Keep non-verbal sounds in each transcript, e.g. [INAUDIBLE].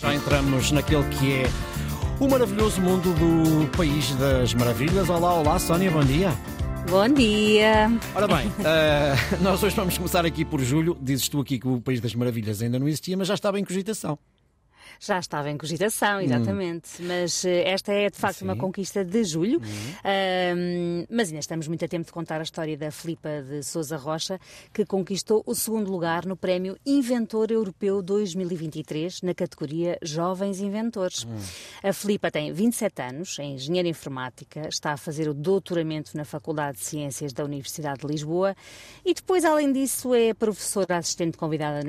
Já entramos naquele que é o maravilhoso mundo do País das Maravilhas. Olá, olá, Sónia, bom dia. Bom dia. Ora bem, uh, [LAUGHS] nós hoje vamos começar aqui por julho. Dizes tu aqui que o País das Maravilhas ainda não existia, mas já estava em cogitação. Já estava em cogitação, hum. exatamente. Hum. Mas eh, esta é de facto Sim. uma conquista de julho. Hum. mas ainda estamos muito a tempo de contar a história da Filipa de Souza Rocha, que conquistou o segundo lugar no Prémio Inventor Europeu 2023, na categoria Jovens Inventores. Hum. A Filipa tem 27 anos, é engenheira informática, está a fazer o doutoramento na Faculdade de Ciências da Universidade de Lisboa e depois, além disso, é professora assistente convidada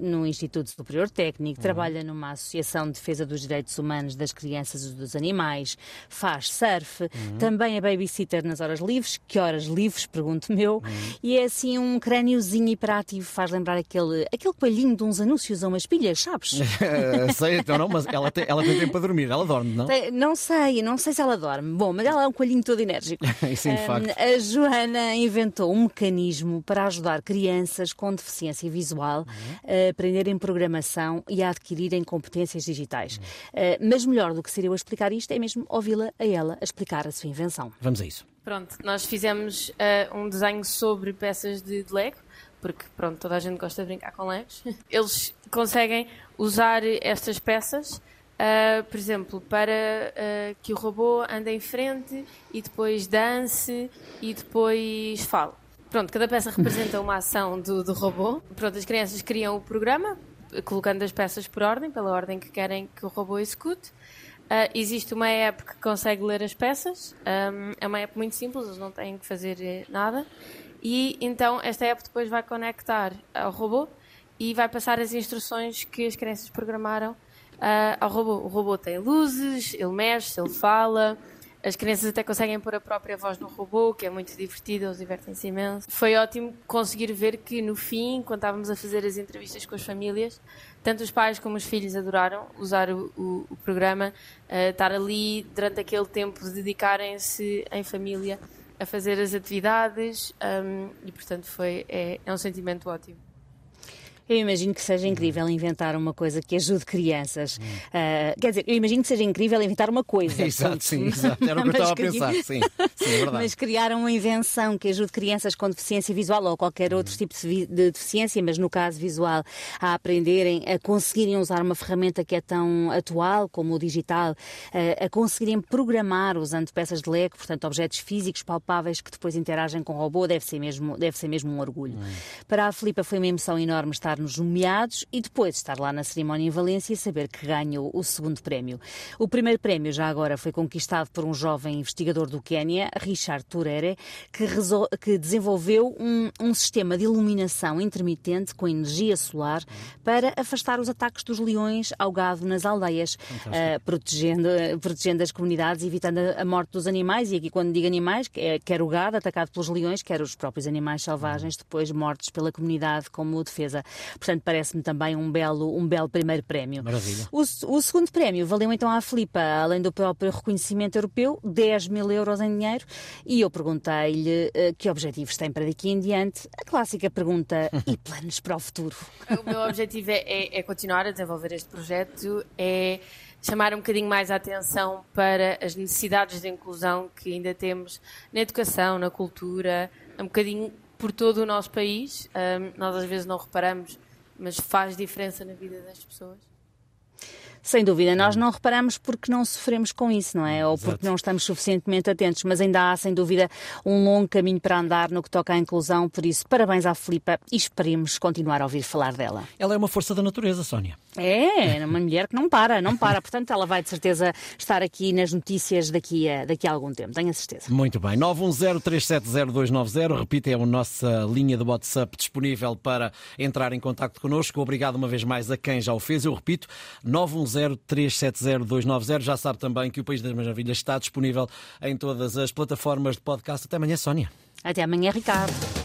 no Instituto Superior Técnico, hum. trabalha numa associação de Defesa dos Direitos Humanos das Crianças e dos Animais, faz surf, uhum. também é babysitter nas horas livres. Que horas livres? Pergunto meu. Uhum. E é assim um crâniozinho hiperativo, faz lembrar aquele, aquele coelhinho de uns anúncios a umas pilhas, sabes? [LAUGHS] sei, então não, mas ela tem, ela tem tempo para dormir, ela dorme, não? Não sei, não sei se ela dorme. Bom, mas ela é um coelhinho todo enérgico. [LAUGHS] Sim, de facto. A Joana inventou um mecanismo para ajudar crianças com deficiência visual uhum. a aprenderem programação e a adquirirem competências competências digitais. Uh, mas melhor do que ser eu a explicar isto é mesmo ouvi-la a ela a explicar a sua invenção. Vamos a isso. Pronto, nós fizemos uh, um desenho sobre peças de, de Lego, porque pronto, toda a gente gosta de brincar com Legos. [LAUGHS] Eles conseguem usar estas peças Uh, por exemplo, para uh, que o robô ande em frente e depois dance e depois fale. Pronto, cada peça representa uma ação do, do robô. Pronto, as crianças criam o programa colocando as peças por ordem, pela ordem que querem que o robô execute. Uh, existe uma app que consegue ler as peças, um, é uma app muito simples, eles não têm que fazer eh, nada. E então esta app depois vai conectar ao robô e vai passar as instruções que as crianças programaram uh, ao robô. O robô tem luzes, ele mexe, ele fala, as crianças até conseguem pôr a própria voz no robô, que é muito divertido, eles divertem-se imenso. Foi ótimo conseguir ver que no fim, quando estávamos a fazer as entrevistas com as famílias, tanto os pais como os filhos adoraram usar o, o, o programa, uh, estar ali durante aquele tempo, dedicarem-se em família a fazer as atividades um, e, portanto, foi, é, é um sentimento ótimo. Eu imagino que seja incrível inventar uma coisa que ajude crianças. Uh, quer dizer, eu imagino que seja incrível inventar uma coisa. [LAUGHS] exato, sim, exato. Era o que eu [LAUGHS] estava a pensar. Sim, sim, é verdade. Mas criar uma invenção que ajude crianças com deficiência visual ou qualquer outro tipo de deficiência, mas no caso visual, a aprenderem, a conseguirem usar uma ferramenta que é tão atual como o digital, uh, a conseguirem programar usando peças de Lego, portanto, objetos físicos palpáveis que depois interagem com o robô, deve ser mesmo, deve ser mesmo um orgulho. Hum. Para a Filipa foi uma emoção enorme estar estar nos nomeados e depois estar lá na cerimónia em Valência e saber que ganhou o segundo prémio. O primeiro prémio já agora foi conquistado por um jovem investigador do Quênia, Richard Turere, que, que desenvolveu um, um, sistema de iluminação intermitente com energia solar para afastar os ataques dos leões ao gado nas aldeias, uh, protegendo, protegendo as comunidades, evitando a morte dos animais. E aqui, quando digo animais, é, quer o gado atacado pelos leões, quer os próprios animais selvagens depois mortos pela comunidade como defesa. Portanto, parece-me também um belo, um belo primeiro prémio. Maravilha. O, o segundo prémio valeu então à Filipa, além do próprio reconhecimento europeu, 10 mil euros em dinheiro. E eu perguntei-lhe uh, que objetivos tem para daqui em diante. A clássica pergunta: e [LAUGHS] planos para o futuro? O meu objetivo é, é, é continuar a desenvolver este projeto, é chamar um bocadinho mais a atenção para as necessidades de inclusão que ainda temos na educação, na cultura, um bocadinho por todo o nosso país. Um, nós às vezes não reparamos, mas faz diferença na vida das pessoas. Sem dúvida, nós não reparamos porque não sofremos com isso, não é? Ou porque não estamos suficientemente atentos, mas ainda há, sem dúvida, um longo caminho para andar no que toca à inclusão, por isso, parabéns à Filipa e esperemos continuar a ouvir falar dela. Ela é uma força da natureza, Sónia. É, é uma mulher que não para, não para. Portanto, ela vai de certeza estar aqui nas notícias daqui a, daqui a algum tempo, tenho a certeza. Muito bem. 910-370-290, repita, é a nossa linha de WhatsApp disponível para entrar em contato connosco. Obrigado uma vez mais a quem já o fez. Eu repito, 910-370-290. Já sabe também que o País das Maravilhas está disponível em todas as plataformas de podcast. Até amanhã, Sónia. Até amanhã, Ricardo.